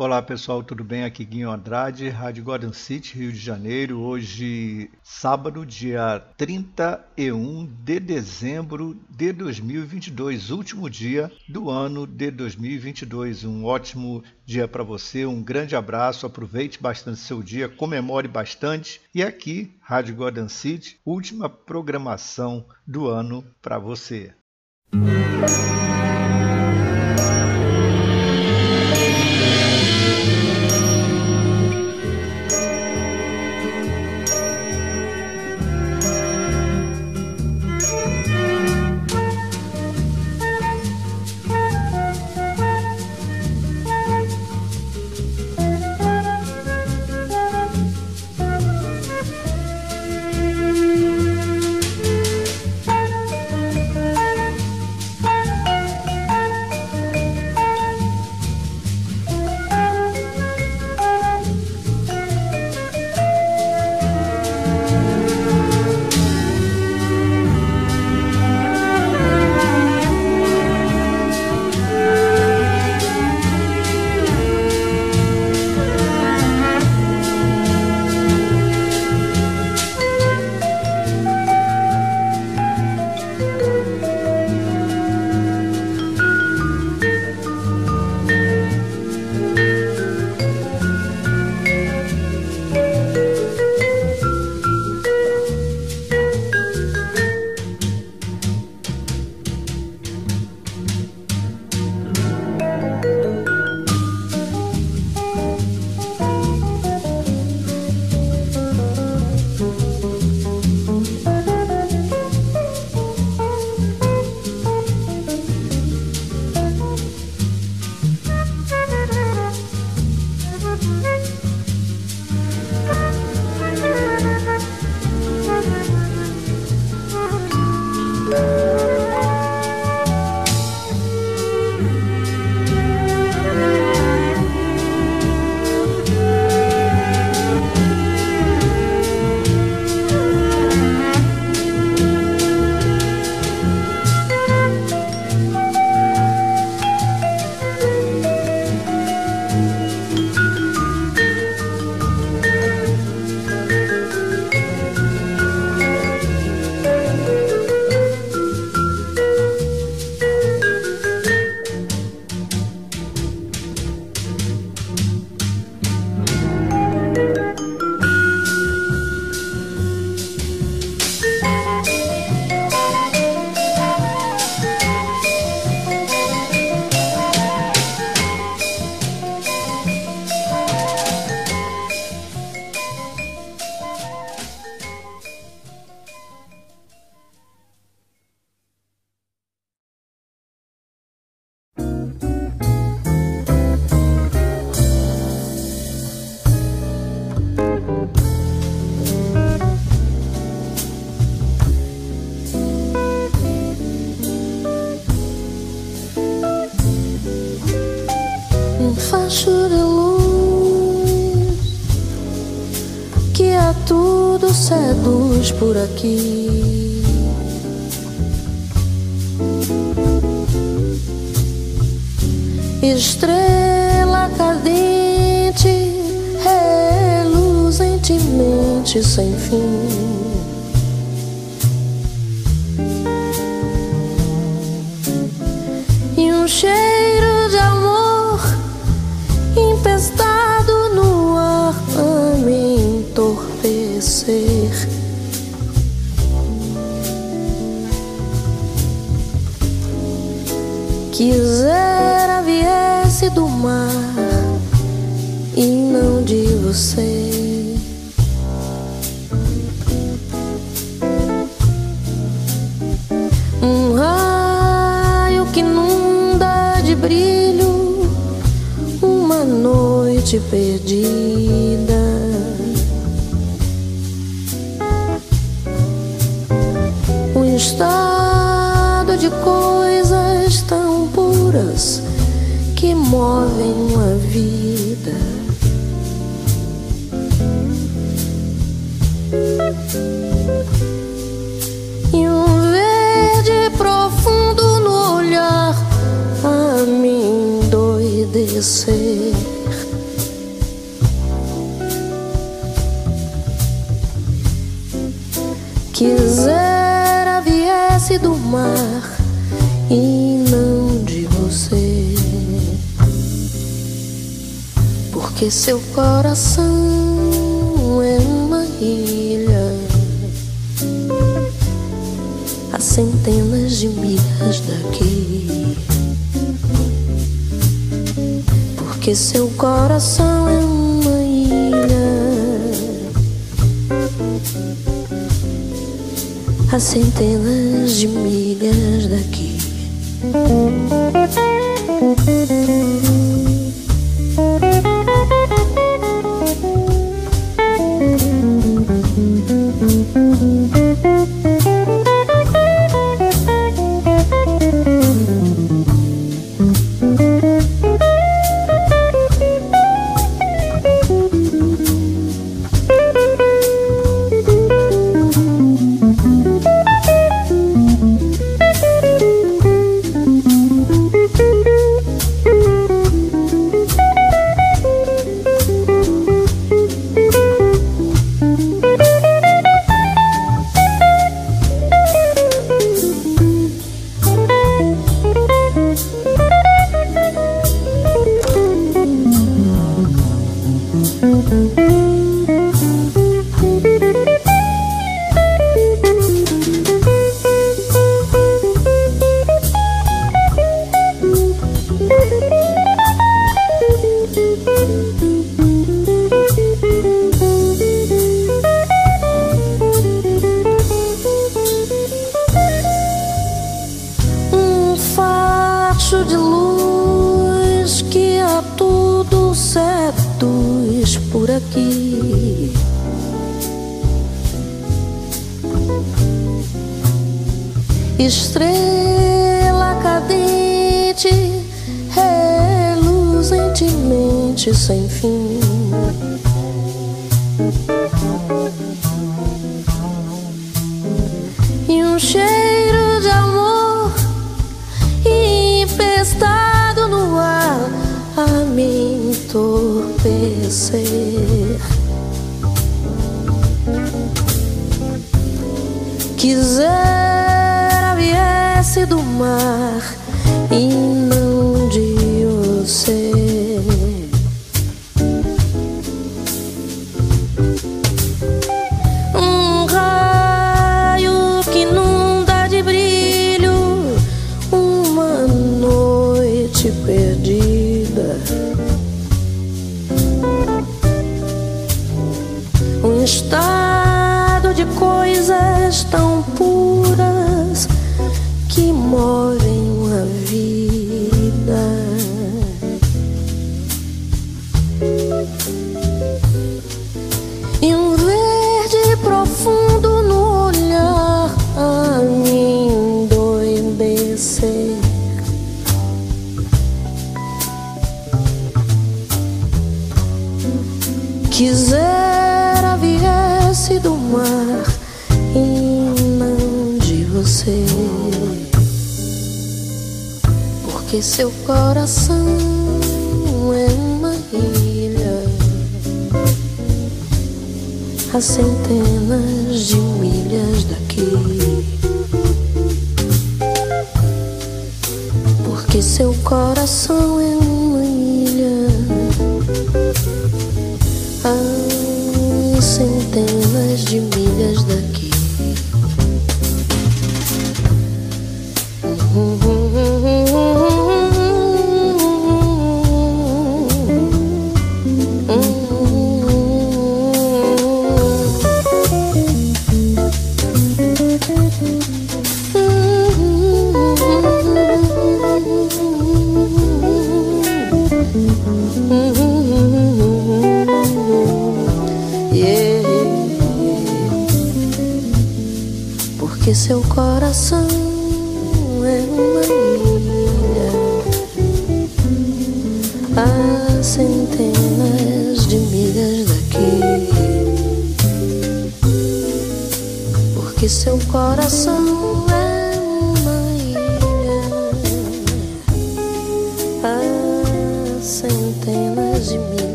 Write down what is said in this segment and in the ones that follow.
Olá pessoal, tudo bem? Aqui Guinho Andrade, Rádio Garden City, Rio de Janeiro. Hoje, sábado, dia 31 de dezembro de 2022, último dia do ano de 2022. Um ótimo dia para você, um grande abraço, aproveite bastante seu dia, comemore bastante. E aqui, Rádio Garden City, última programação do ano para você. Música por aqui. Estrela cadente, reluzentemente sem fim. Perdida. Um estado de coisas tão puras que movem a vida. E um verde profundo no olhar a me endoidecer. Quisera viesse do mar e não de você, porque seu coração é uma ilha a centenas de milhas daqui. Porque seu coração é um a centenas de milhas daqui.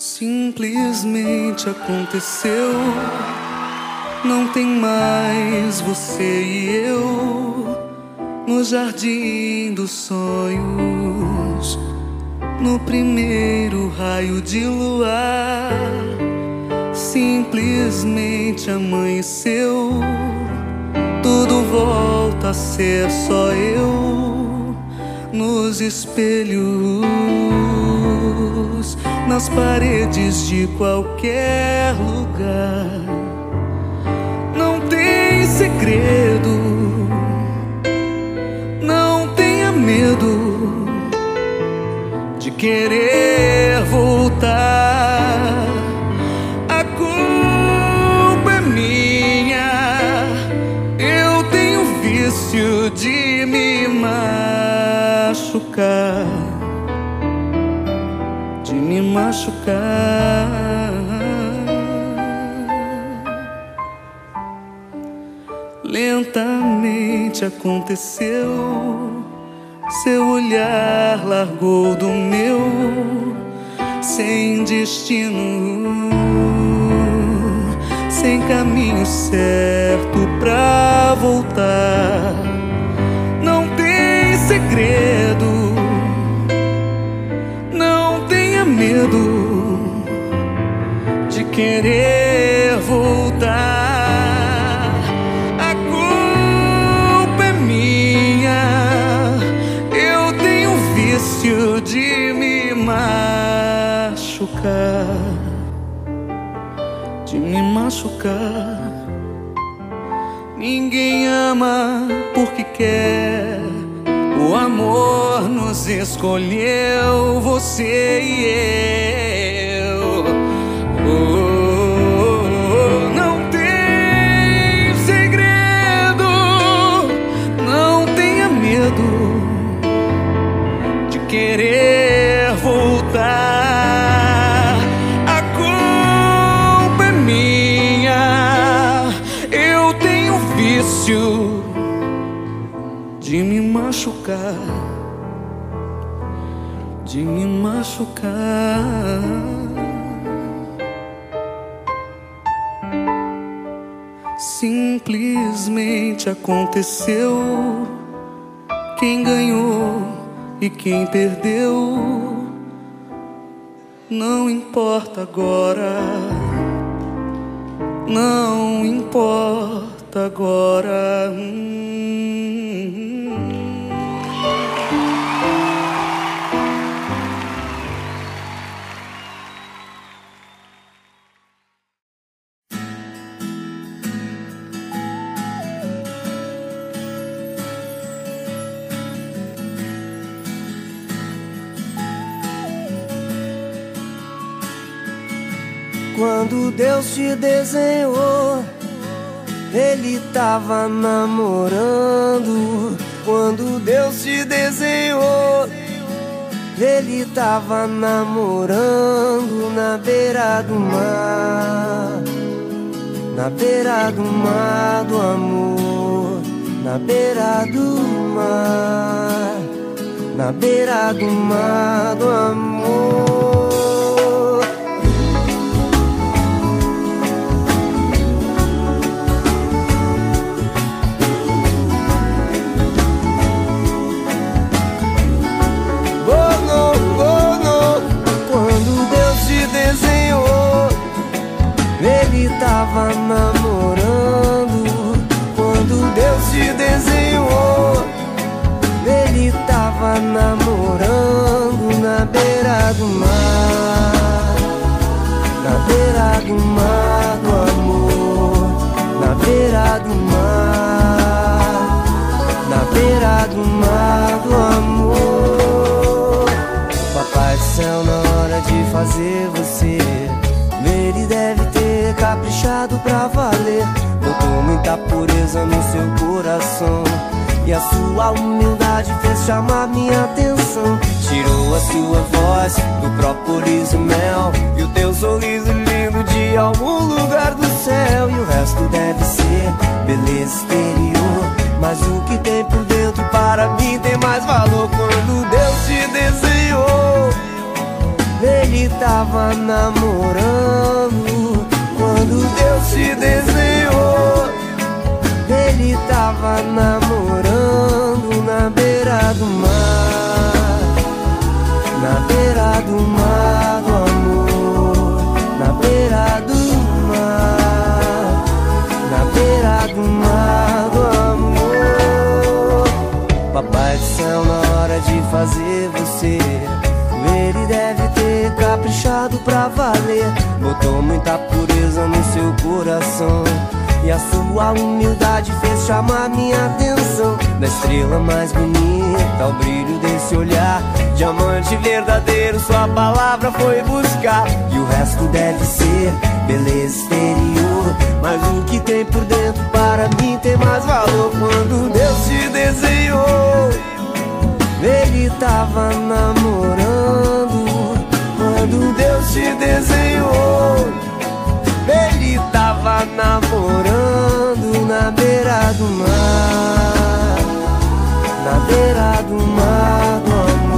Simplesmente aconteceu. Não tem mais você e eu no jardim dos sonhos, no primeiro raio de luar. Simplesmente amanheceu, tudo volta a ser só eu nos espelhos nas paredes de qualquer lugar. Não tem segredo, não tenha medo de querer voltar. A culpa é minha, eu tenho vício de me machucar machucar. Lentamente aconteceu, seu olhar largou do meu, sem destino, sem caminho certo pra voltar. Não tem segredo medo de querer voltar. A culpa é minha, eu tenho vício de me machucar, de me machucar. Ninguém ama porque quer amor nos escolheu, você e eu. Simplesmente aconteceu. Quem ganhou e quem perdeu, não importa agora. Não importa agora. Hum. Quando Deus te desenhou, Ele tava namorando. Quando Deus te desenhou, Ele tava namorando na beira do mar. Na beira do mar do amor, na beira do mar, na beira do mar do amor. Tava namorando quando Deus te desenhou. Ele tava namorando na beira do mar, na beira do mar do amor, na beira do mar, na beira do mar do amor. Papai do céu, na hora de fazer você, ele deve caprichado pra valer. Botou muita pureza no seu coração. E a sua humildade fez chamar minha atenção. Tirou a sua voz do própolis mel. E o teu sorriso lindo de algum lugar do céu. E o resto deve ser beleza exterior. Mas o que tem por dentro para mim tem mais valor. Quando Deus te desenhou, Ele tava namorando quando Deus te desenhou. Ele tava namorando na beira do mar, na beira do mar do amor, na beira do mar, na beira do mar do amor. Papai do céu, na hora de fazer você, ele deve ter caprichado pra valer. Botou muita pureza no seu coração. E a sua humildade fez chamar minha atenção. Da estrela mais bonita ao brilho desse olhar. Diamante verdadeiro, sua palavra foi buscar. E o resto deve ser beleza exterior. Mas o que tem por dentro para mim tem mais valor. Quando Deus te desenhou Ele tava namorando Quando Deus te desenhou ele tava namorando na beira do mar, na beira do mar do amor,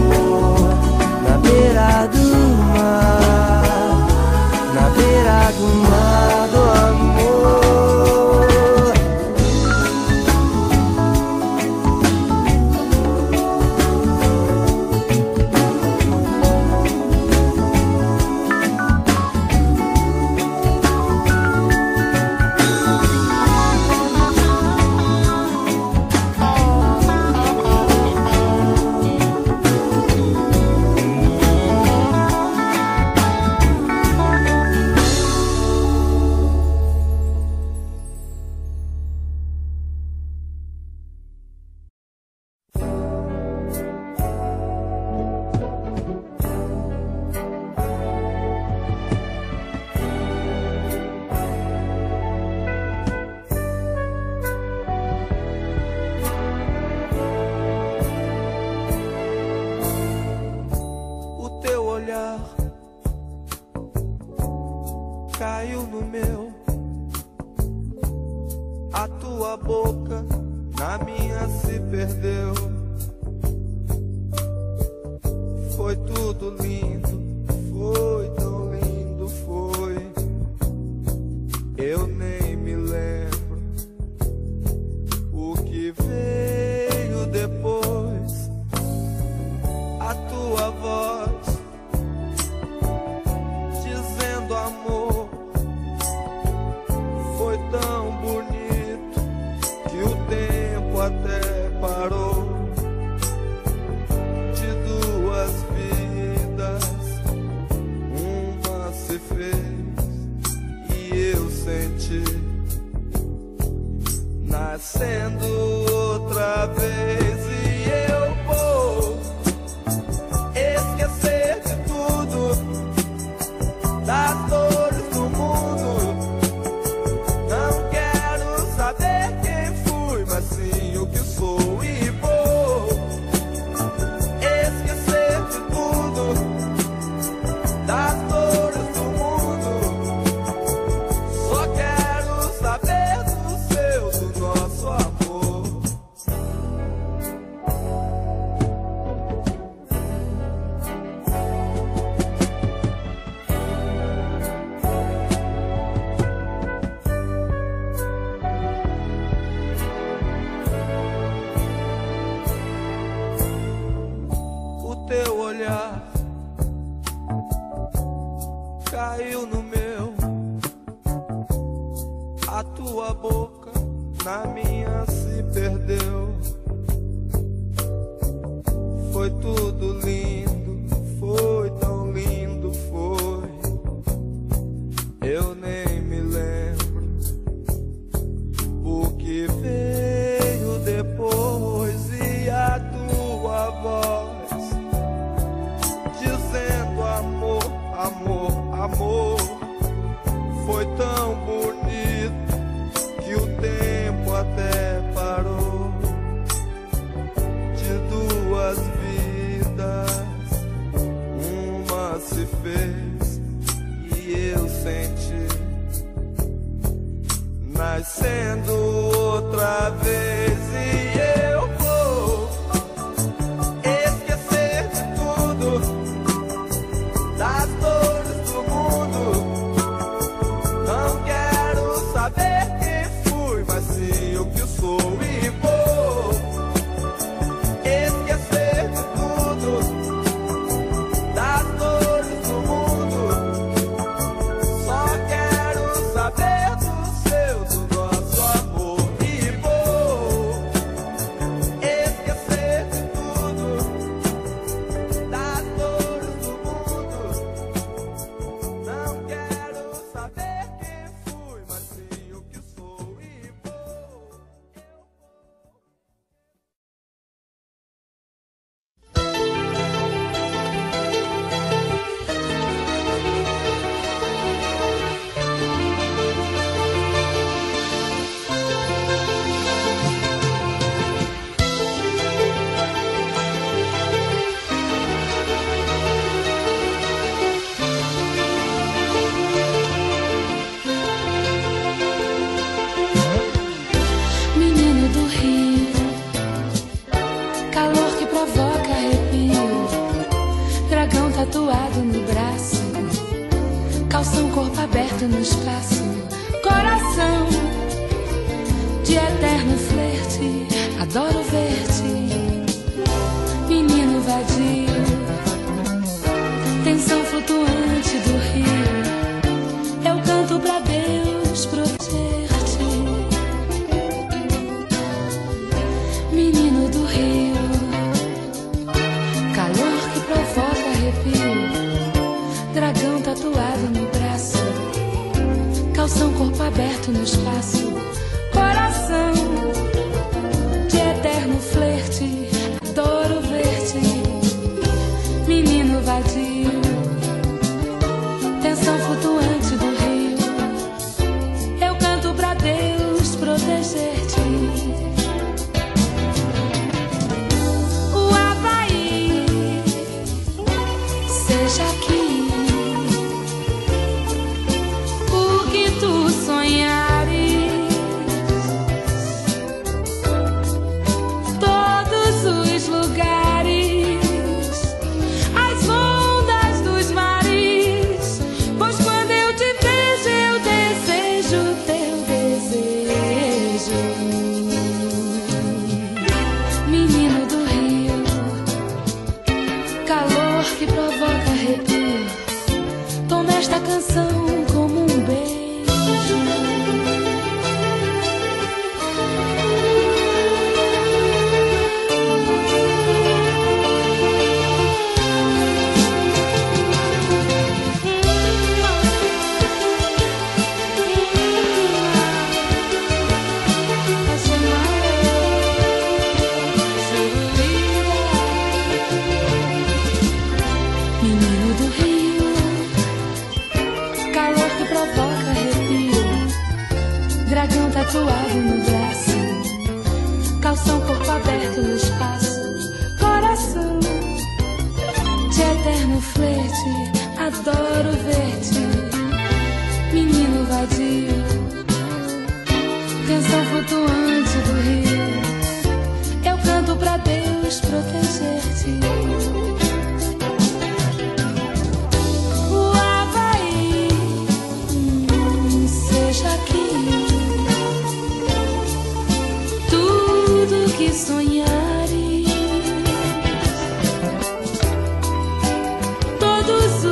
todos os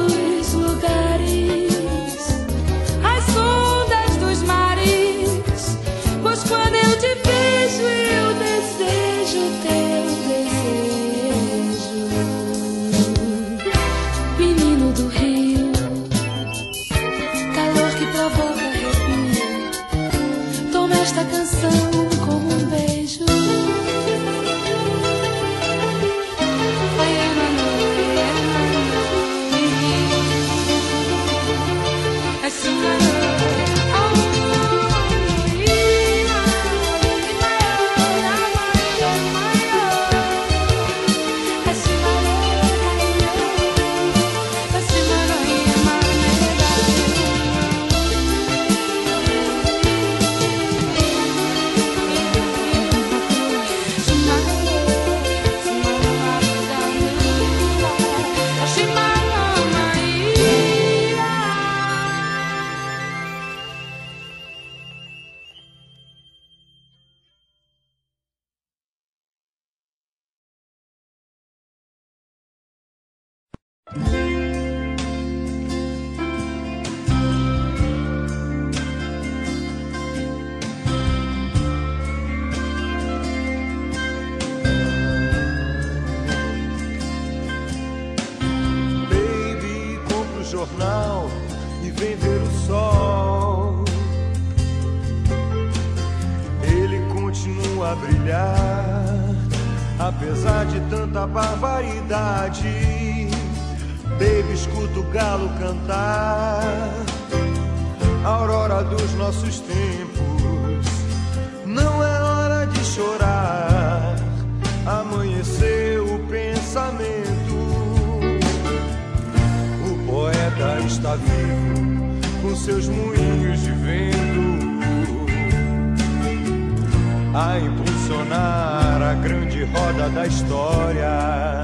vem ver o sol. Ele continua a brilhar, apesar de tanta barbaridade. Baby, escuta o galo cantar, a aurora dos nossos tempos. Não é hora de chorar, amanhecer. está vivo com seus moinhos de vento a impulsionar a grande roda da história.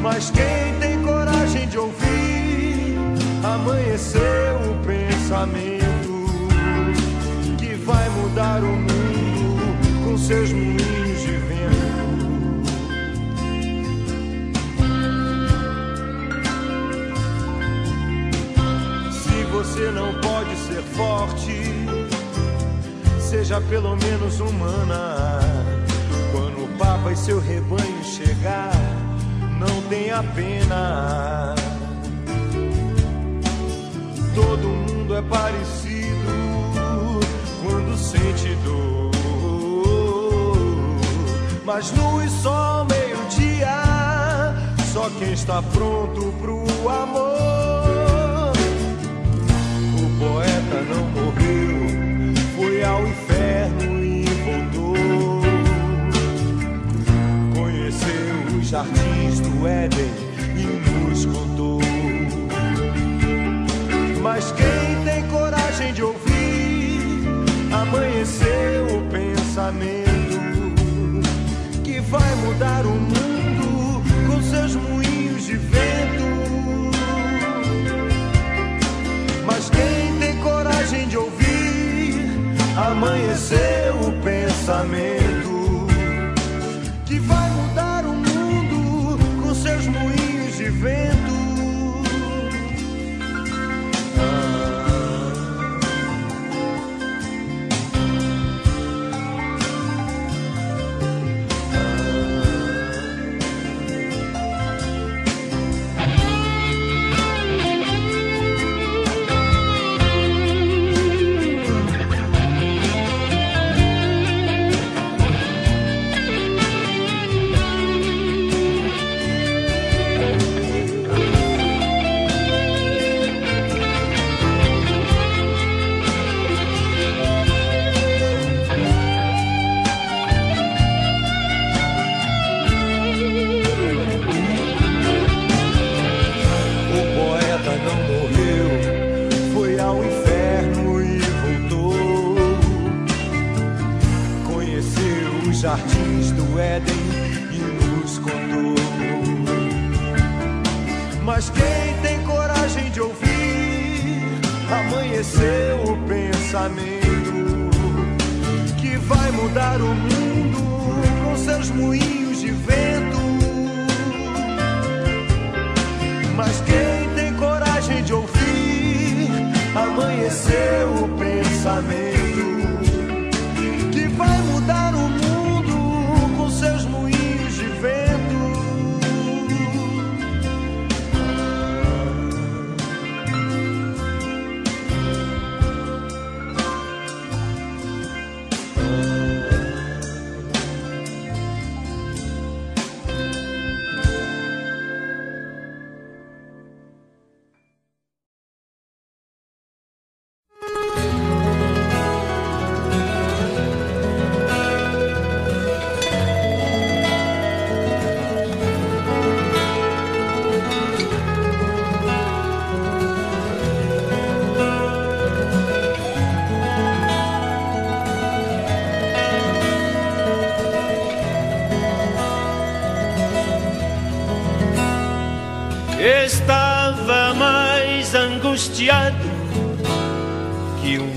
Mas quem tem coragem de ouvir, amanheceu o pensamento que vai mudar o mundo com seus moinhos. Você não pode ser forte, seja pelo menos humana. Quando o Papa e seu rebanho chegar, não tenha pena. Todo mundo é parecido quando sente dor. Mas luz só meio-dia, só quem está pronto pro amor. Poeta não Jardins do Éden e nos contou. Mas quem tem coragem de ouvir, amanheceu o pensamento que vai mudar o mundo com seus moinhos de vento. Mas quem tem coragem de ouvir, amanheceu o pensamento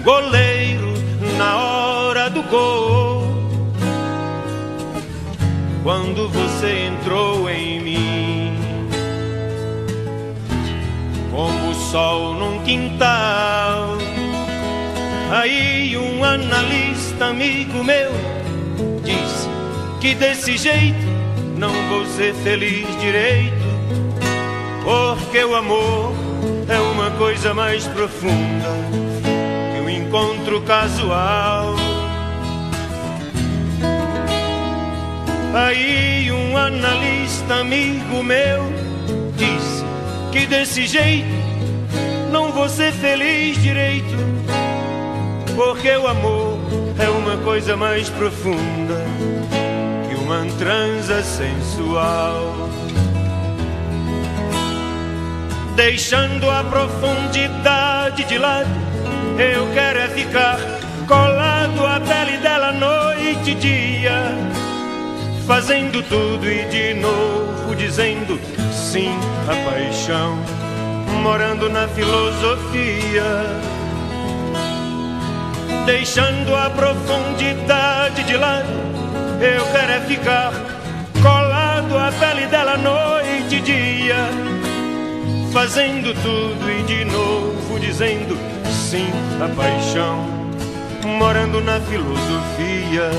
goleiro na hora do gol. Quando você entrou em mim, como o sol num quintal. Aí um analista amigo meu disse que desse jeito não vou ser feliz direito. Porque o amor é uma coisa mais profunda encontro casual. Aí um analista amigo meu disse que desse jeito não vou ser feliz direito. Porque o amor é uma coisa mais profunda que uma transa sensual deixando a profundidade de lado. Eu quero é ficar colado à pele dela noite e dia, fazendo tudo e de novo dizendo sim, a paixão, morando na filosofia. Deixando a profundidade de lado, eu quero é ficar colado à pele dela noite e dia, fazendo tudo e de novo dizendo sim, a paixão, morando na filosofia.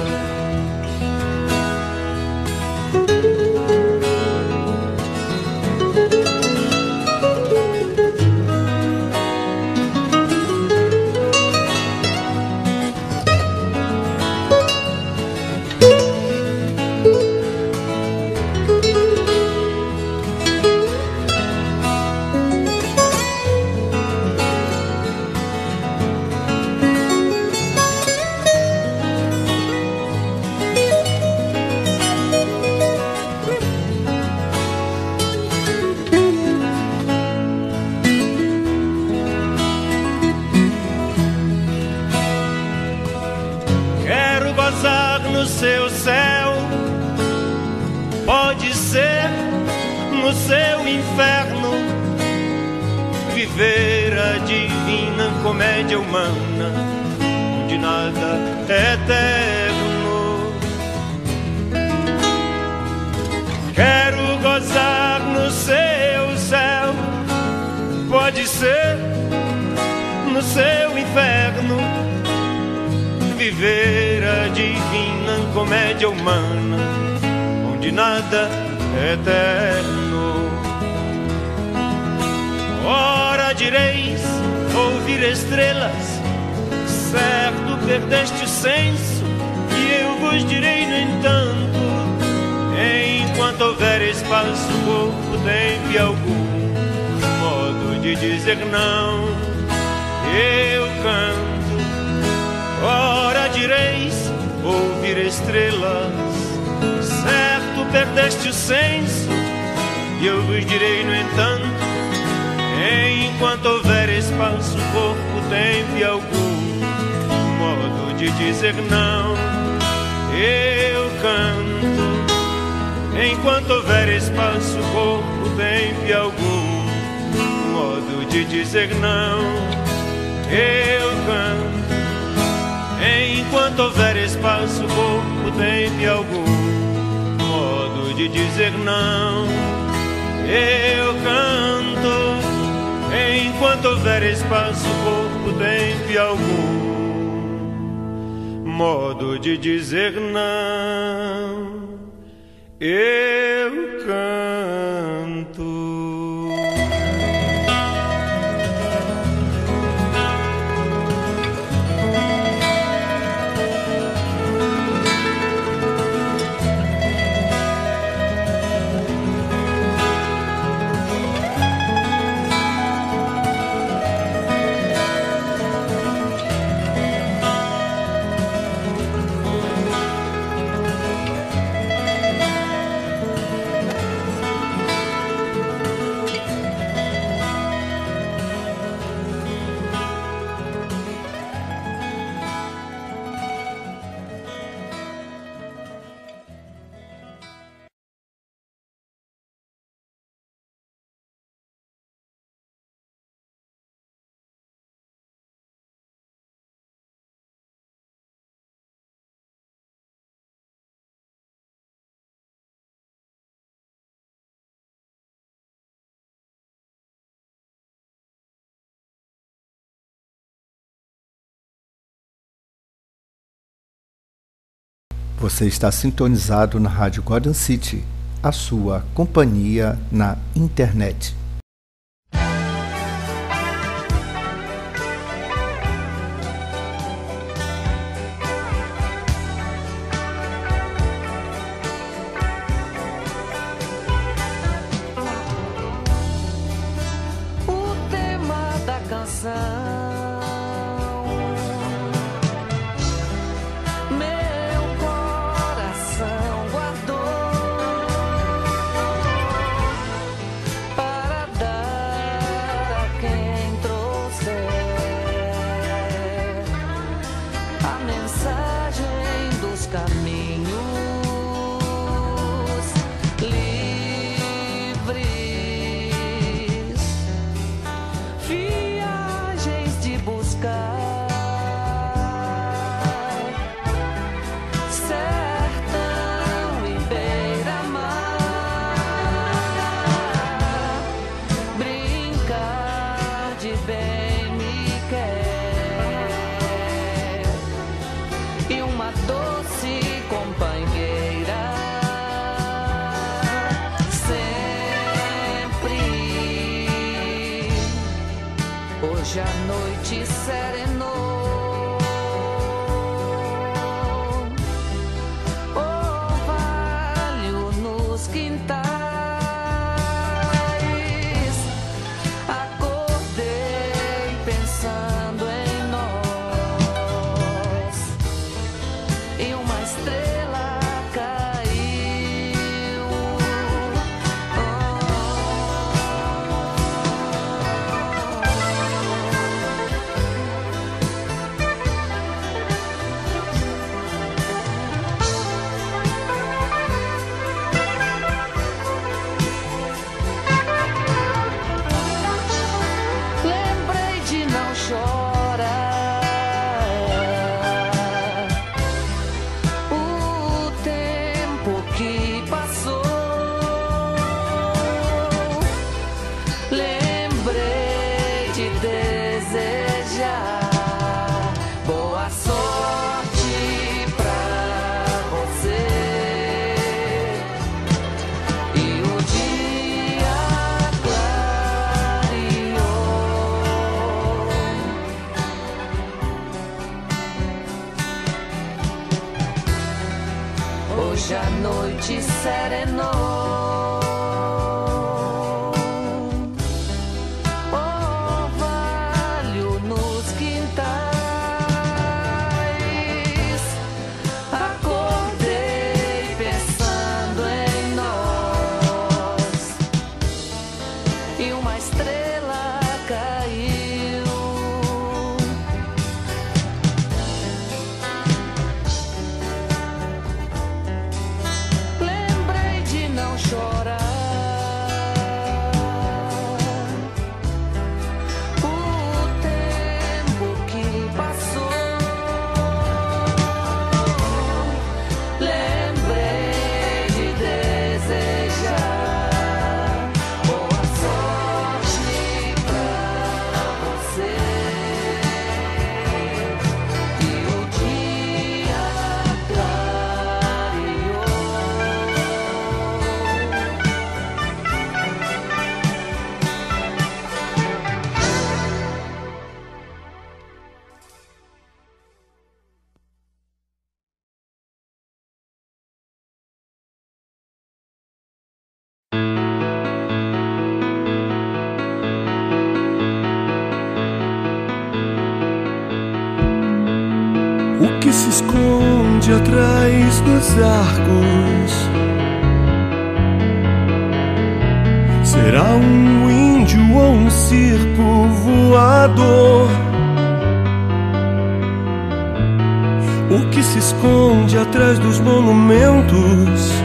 Eu canto. Ora direis ouvir estrelas, certo perdeste o senso, e eu vos direi, no entanto, enquanto houver espaço, corpo, tempo e algum modo de dizer não, eu canto. Enquanto houver espaço, corpo, tempo e algum modo de dizer não, eu canto. Enquanto houver espaço, corpo, e algum modo de dizer não, eu canto. Enquanto houver espaço, corpo, e algum modo de dizer não, eu Você está sintonizado na Rádio Garden City, a sua companhia na internet. Que se esconde atrás dos arcos? Será um índio ou um circo voador? O que se esconde atrás dos monumentos?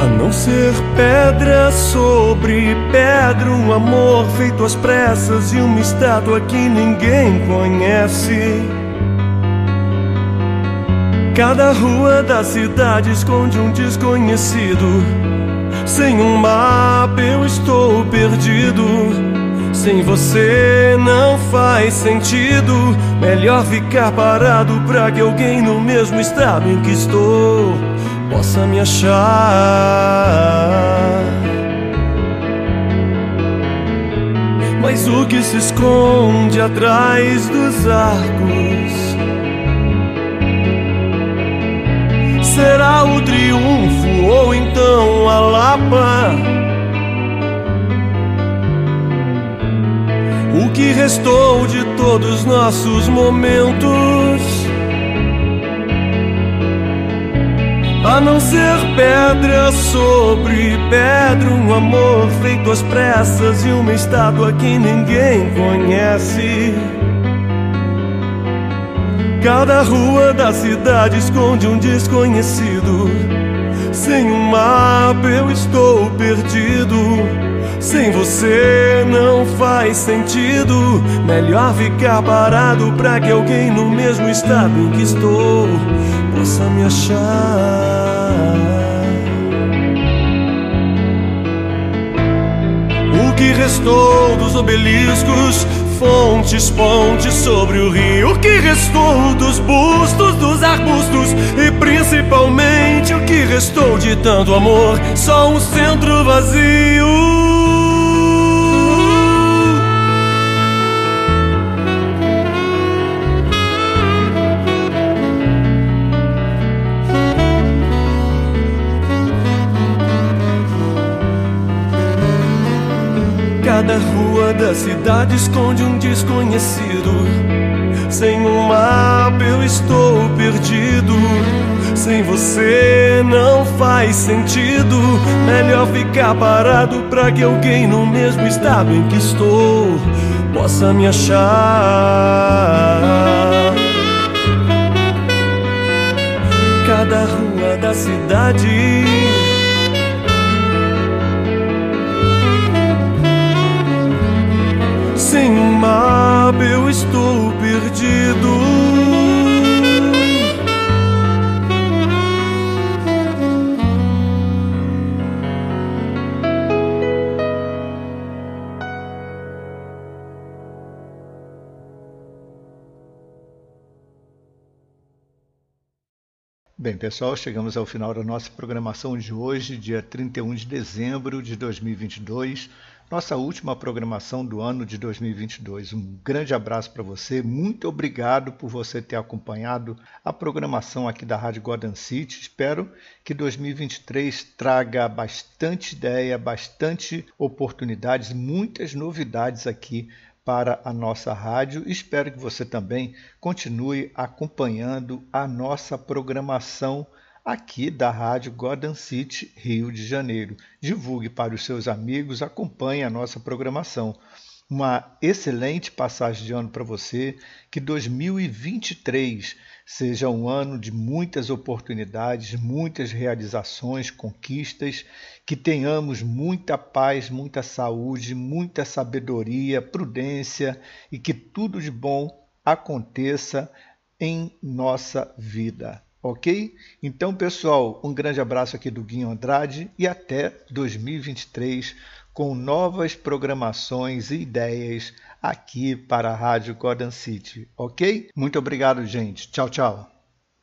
A não ser pedra sobre pedra, um amor feito às pressas e uma estátua que ninguém conhece. Cada rua da cidade esconde um desconhecido. Sem um mapa eu estou perdido. Sem você não faz sentido. Melhor ficar parado pra que alguém no mesmo estado em que estou possa me achar. Mas o que se esconde atrás dos arcos? Será o triunfo ou então a lapa? O que restou de todos nossos momentos? A não ser pedra sobre pedra, um amor feito às pressas e uma estátua que ninguém conhece. Cada rua da cidade esconde um desconhecido. Sem um mapa eu estou perdido. Sem você não faz sentido. Melhor ficar parado pra que alguém no mesmo estado em que estou possa me achar. O que restou dos obeliscos, fontes, pontes sobre o rio? O que restou dos bustos, dos arbustos e principalmente o que restou de tanto amor? Só um centro vazio. Da cidade esconde um desconhecido. Sem um mapa eu estou perdido. Sem você não faz sentido. Melhor ficar parado pra que alguém no mesmo estado em que estou possa me achar. Cada rua da cidade. Sem um mapa eu estou perdido. Bem, pessoal, chegamos ao final da nossa programação de hoje, dia 31 de dezembro de 2022, nossa última programação do ano de 2022. Um grande abraço para você, muito obrigado por você ter acompanhado a programação aqui da Rádio Golden City. Espero que 2023 traga bastante ideia, bastante oportunidades, muitas novidades aqui para a nossa rádio. Espero que você também continue acompanhando a nossa programação aqui da Rádio Golden City, Rio de Janeiro. Divulgue para os seus amigos, acompanhe a nossa programação. Uma excelente passagem de ano para você, que 2023 seja um ano de muitas oportunidades, muitas realizações, conquistas, que tenhamos muita paz, muita saúde, muita sabedoria, prudência e que tudo de bom aconteça em nossa vida. Ok? Então, pessoal, um grande abraço aqui do Guinho Andrade e até 2023 com novas programações e ideias aqui para a Rádio Golden City, ok? Muito obrigado, gente. Tchau, tchau.